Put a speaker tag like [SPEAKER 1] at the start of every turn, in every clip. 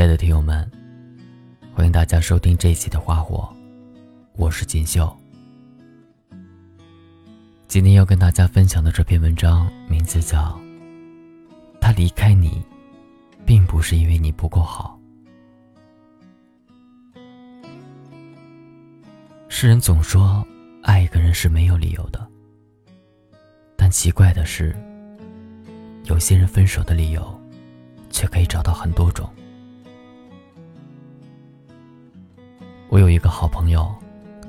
[SPEAKER 1] 亲爱的听友们，欢迎大家收听这一期的《花火》，我是锦绣。今天要跟大家分享的这篇文章名字叫《他离开你，并不是因为你不够好》。世人总说爱一个人是没有理由的，但奇怪的是，有些人分手的理由却可以找到很多种。有一个好朋友，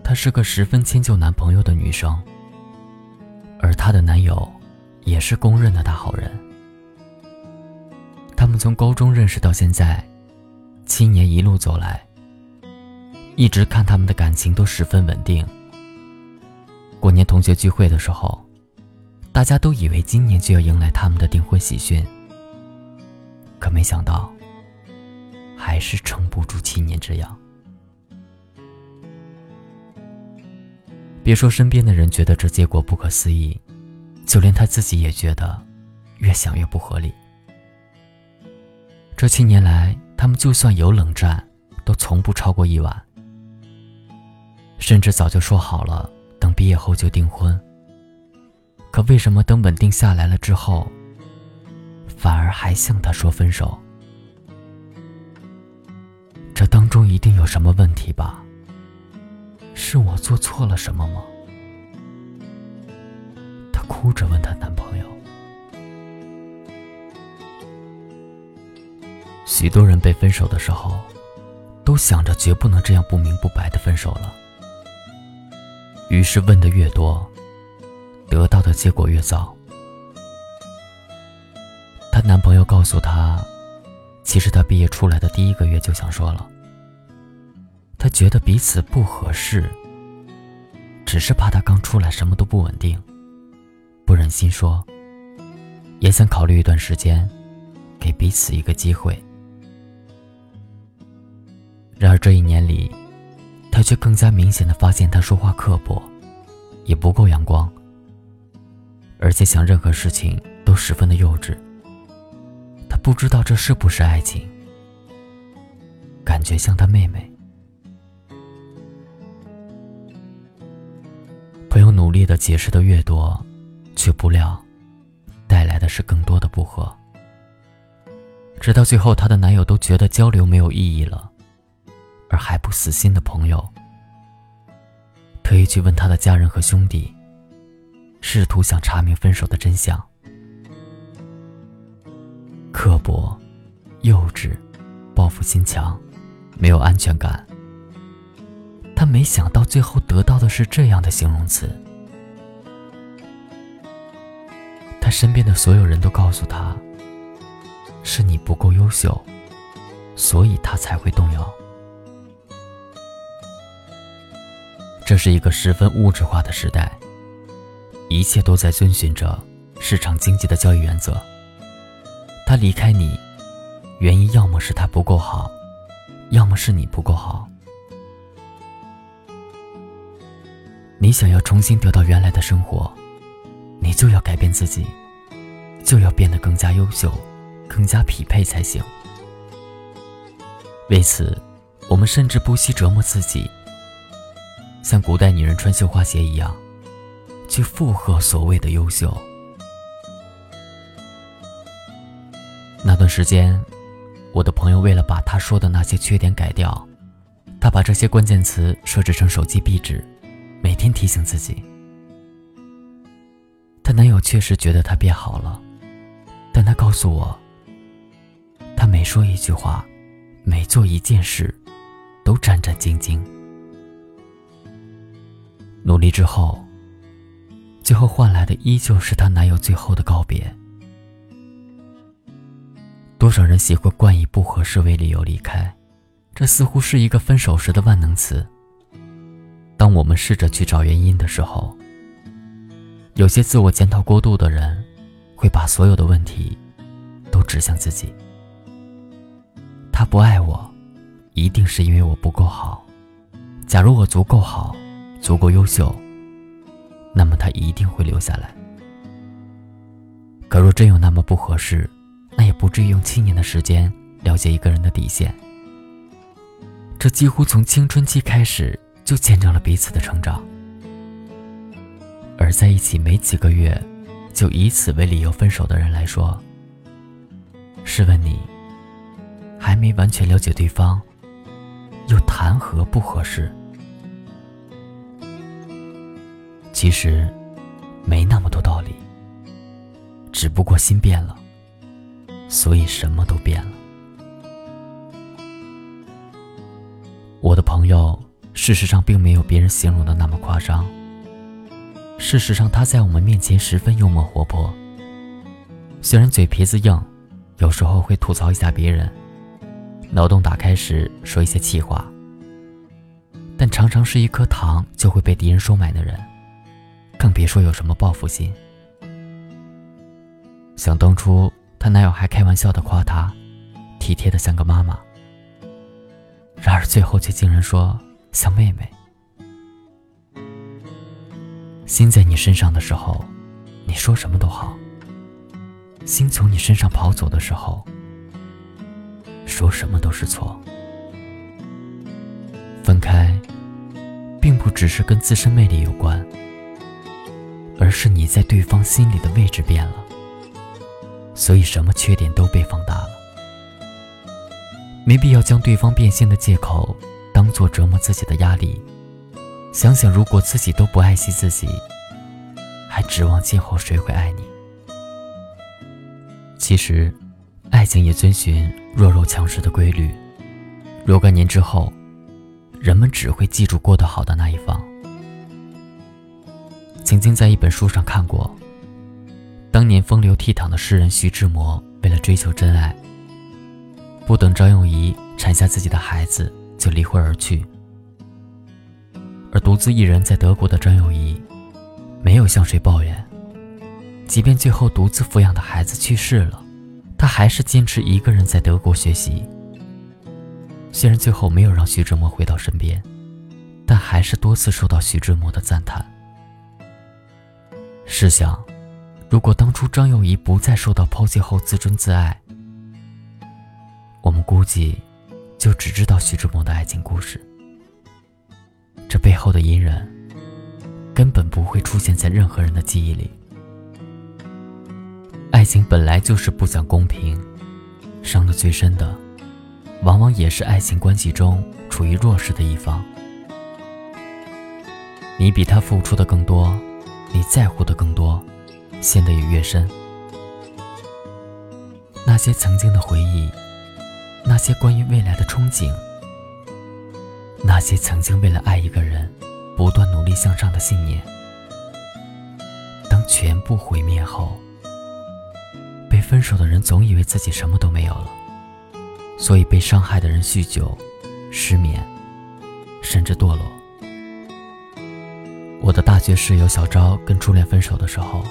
[SPEAKER 1] 她是个十分迁就男朋友的女生，而她的男友也是公认的大好人。他们从高中认识到现在，七年一路走来，一直看他们的感情都十分稳定。过年同学聚会的时候，大家都以为今年就要迎来他们的订婚喜讯，可没想到，还是撑不住七年之痒。别说身边的人觉得这结果不可思议，就连他自己也觉得越想越不合理。这七年来，他们就算有冷战，都从不超过一晚，甚至早就说好了等毕业后就订婚。可为什么等稳定下来了之后，反而还向他说分手？这当中一定有什么问题吧？是我做错了什么吗？她哭着问她男朋友。许多人被分手的时候，都想着绝不能这样不明不白的分手了，于是问的越多，得到的结果越糟。她男朋友告诉她，其实她毕业出来的第一个月就想说了。觉得彼此不合适，只是怕他刚出来什么都不稳定，不忍心说，也想考虑一段时间，给彼此一个机会。然而这一年里，他却更加明显的发现他说话刻薄，也不够阳光，而且想任何事情都十分的幼稚。他不知道这是不是爱情，感觉像他妹妹。努力的解释的越多，却不料带来的是更多的不和。直到最后，她的男友都觉得交流没有意义了，而还不死心的朋友，特意去问他的家人和兄弟，试图想查明分手的真相。刻薄、幼稚、报复心强、没有安全感。他没想到，最后得到的是这样的形容词。身边的所有人都告诉他：“是你不够优秀，所以他才会动摇。”这是一个十分物质化的时代，一切都在遵循着市场经济的交易原则。他离开你，原因要么是他不够好，要么是你不够好。你想要重新得到原来的生活，你就要改变自己，就要变得更加优秀，更加匹配才行。为此，我们甚至不惜折磨自己，像古代女人穿绣花鞋一样，去附和所谓的优秀。那段时间，我的朋友为了把他说的那些缺点改掉，他把这些关键词设置成手机壁纸。每天提醒自己，她男友确实觉得她变好了，但她告诉我，她每说一句话，每做一件事，都战战兢兢。努力之后，最后换来的依旧是她男友最后的告别。多少人喜欢惯以不合适为理由离开，这似乎是一个分手时的万能词。当我们试着去找原因的时候，有些自我检讨过度的人，会把所有的问题都指向自己。他不爱我，一定是因为我不够好。假如我足够好，足够优秀，那么他一定会留下来。可若真有那么不合适，那也不至于用七年的时间了解一个人的底线。这几乎从青春期开始就见证了彼此的成长，而在一起没几个月，就以此为理由分手的人来说，试问你，还没完全了解对方，又谈何不合适？其实，没那么多道理，只不过心变了，所以什么都变了。我的朋友，事实上并没有别人形容的那么夸张。事实上，他在我们面前十分幽默活泼。虽然嘴皮子硬，有时候会吐槽一下别人，脑洞打开时说一些气话，但常常是一颗糖就会被敌人收买的人，更别说有什么报复心。想当初，他男友还开玩笑的夸他，体贴的像个妈妈。然而最后却竟然说像妹妹。心在你身上的时候，你说什么都好；心从你身上跑走的时候，说什么都是错。分开，并不只是跟自身魅力有关，而是你在对方心里的位置变了，所以什么缺点都被放大了。没必要将对方变心的借口当做折磨自己的压力。想想，如果自己都不爱惜自己，还指望今后谁会爱你？其实，爱情也遵循弱肉强食的规律。若干年之后，人们只会记住过得好的那一方。曾经在一本书上看过，当年风流倜傥的诗人徐志摩，为了追求真爱。不等张幼仪产下自己的孩子，就离婚而去。而独自一人在德国的张幼仪，没有向谁抱怨。即便最后独自抚养的孩子去世了，她还是坚持一个人在德国学习。虽然最后没有让徐志摩回到身边，但还是多次受到徐志摩的赞叹。试想，如果当初张幼仪不再受到抛弃后自尊自爱，我们估计，就只知道徐志摩的爱情故事。这背后的隐忍，根本不会出现在任何人的记忆里。爱情本来就是不讲公平，伤得最深的，往往也是爱情关系中处于弱势的一方。你比他付出的更多，你在乎的更多，陷得也越深。那些曾经的回忆。那些关于未来的憧憬，那些曾经为了爱一个人不断努力向上的信念，当全部毁灭后，被分手的人总以为自己什么都没有了，所以被伤害的人酗酒、失眠，甚至堕落。我的大学室友小昭跟初恋分手的时候，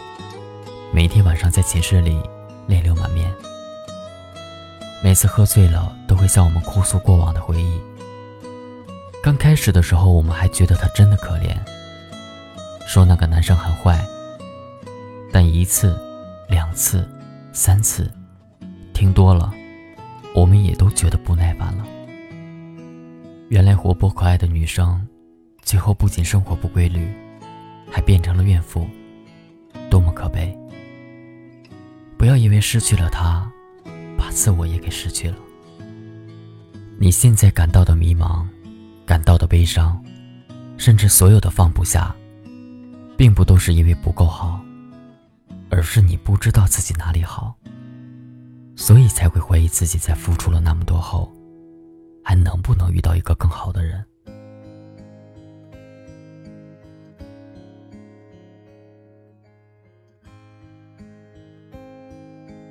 [SPEAKER 1] 每天晚上在寝室里泪流满面。每次喝醉了，都会向我们哭诉过往的回忆。刚开始的时候，我们还觉得他真的可怜，说那个男生很坏。但一次、两次、三次，听多了，我们也都觉得不耐烦了。原来活泼可爱的女生，最后不仅生活不规律，还变成了怨妇，多么可悲！不要以为失去了他。把自我也给失去了。你现在感到的迷茫，感到的悲伤，甚至所有的放不下，并不都是因为不够好，而是你不知道自己哪里好，所以才会怀疑自己在付出了那么多后，还能不能遇到一个更好的人。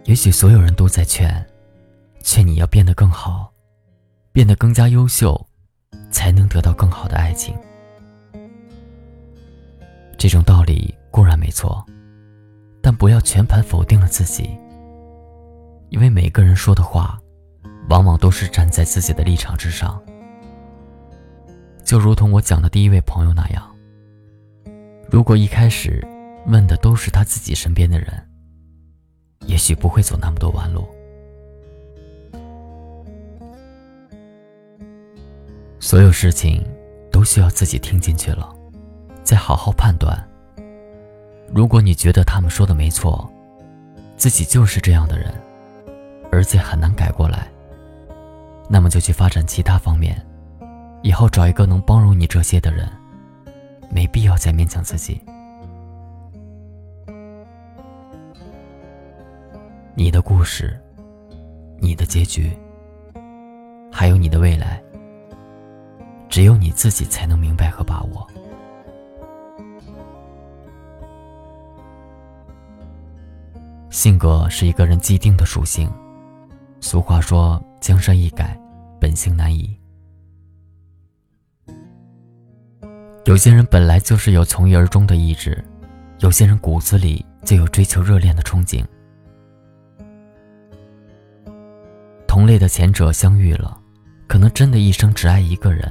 [SPEAKER 1] 也许所有人都在劝，劝你要变得更好，变得更加优秀，才能得到更好的爱情。这种道理固然没错，但不要全盘否定了自己。因为每个人说的话，往往都是站在自己的立场之上。就如同我讲的第一位朋友那样，如果一开始问的都是他自己身边的人。也许不会走那么多弯路。所有事情都需要自己听进去了，再好好判断。如果你觉得他们说的没错，自己就是这样的人，而且很难改过来，那么就去发展其他方面，以后找一个能包容你这些的人，没必要再勉强自己。你的故事，你的结局，还有你的未来，只有你自己才能明白和把握。性格是一个人既定的属性，俗话说“江山易改，本性难移”。有些人本来就是有从一而终的意志，有些人骨子里就有追求热恋的憧憬。同类的前者相遇了，可能真的一生只爱一个人；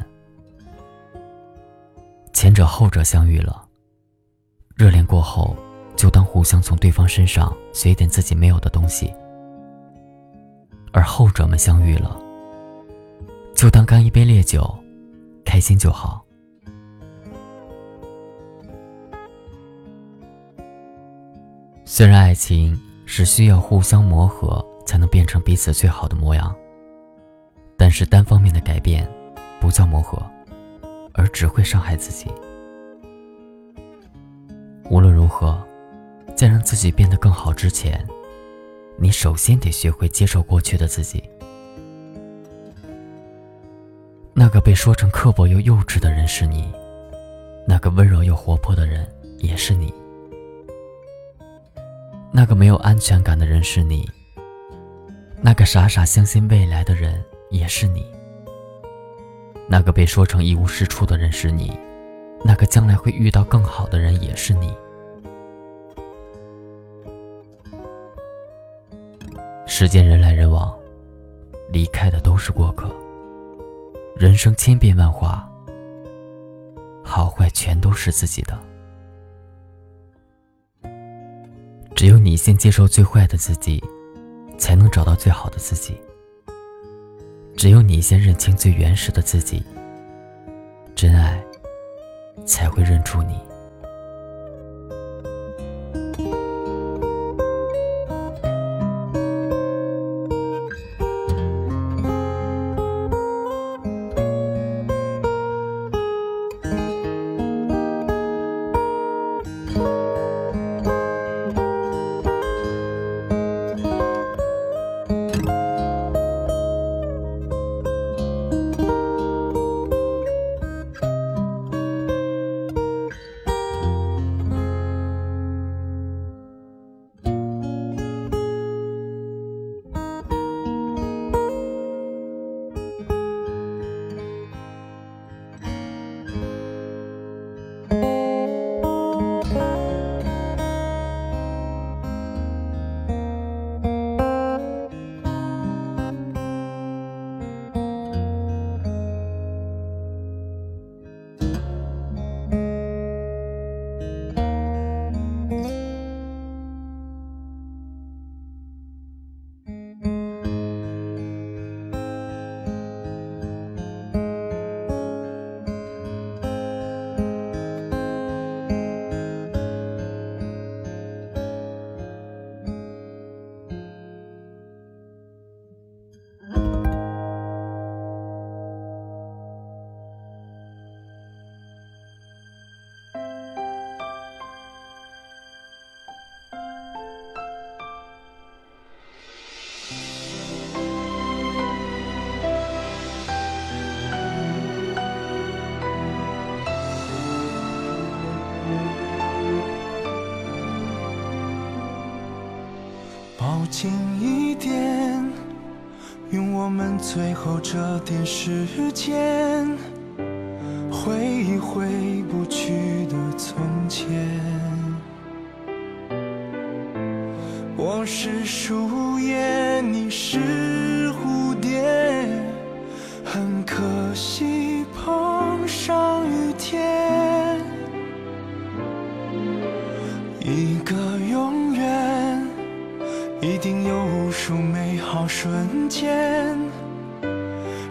[SPEAKER 1] 前者后者相遇了，热恋过后就当互相从对方身上学一点自己没有的东西；而后者们相遇了，就当干一杯烈酒，开心就好。虽然爱情是需要互相磨合。才能变成彼此最好的模样。但是单方面的改变，不叫磨合，而只会伤害自己。无论如何，在让自己变得更好之前，你首先得学会接受过去的自己。那个被说成刻薄又幼稚的人是你，那个温柔又活泼的人也是你，那个没有安全感的人是你。那个傻傻相信未来的人也是你，那个被说成一无是处的人是你，那个将来会遇到更好的人也是你。世间人来人往，离开的都是过客。人生千变万化，好坏全都是自己的。只有你先接受最坏的自己。才能找到最好的自己。只有你先认清最原始的自己，真爱才会认出你。
[SPEAKER 2] 近一点，用我们最后这点时间，回忆回不去的从前。我是树叶，你是蝴蝶，很可惜间，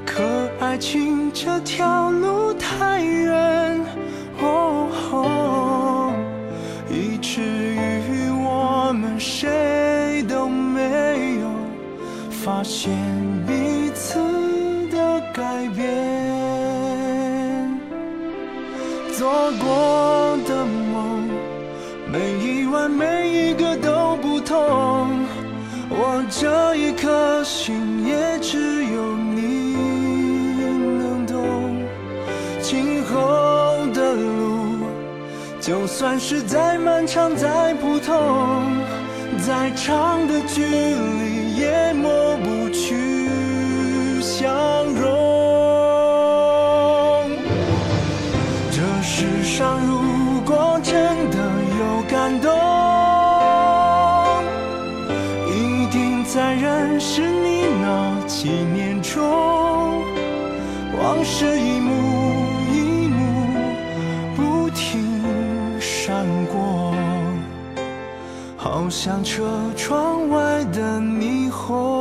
[SPEAKER 2] 可爱。情这条路太远，哦，以至于我们谁都没有发现彼此的改变。做过的梦，每一晚每这一颗心，也只有你能懂。今后的路，就算是再漫长再普通，再长的距离也抹不去相融。这世上如果真的有感动，是一幕一幕不停闪过，好像车窗外的霓虹。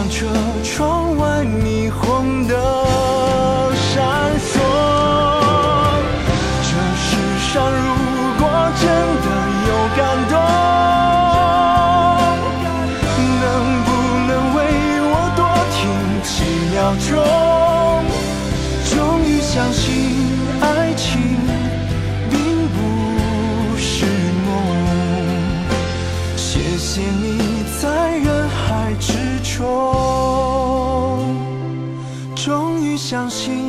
[SPEAKER 2] 好像车窗外霓虹的闪烁。这世上如果真的有感动，能不能为我多停几秒钟？终于相信爱情并不是梦。谢谢你执着，终于相信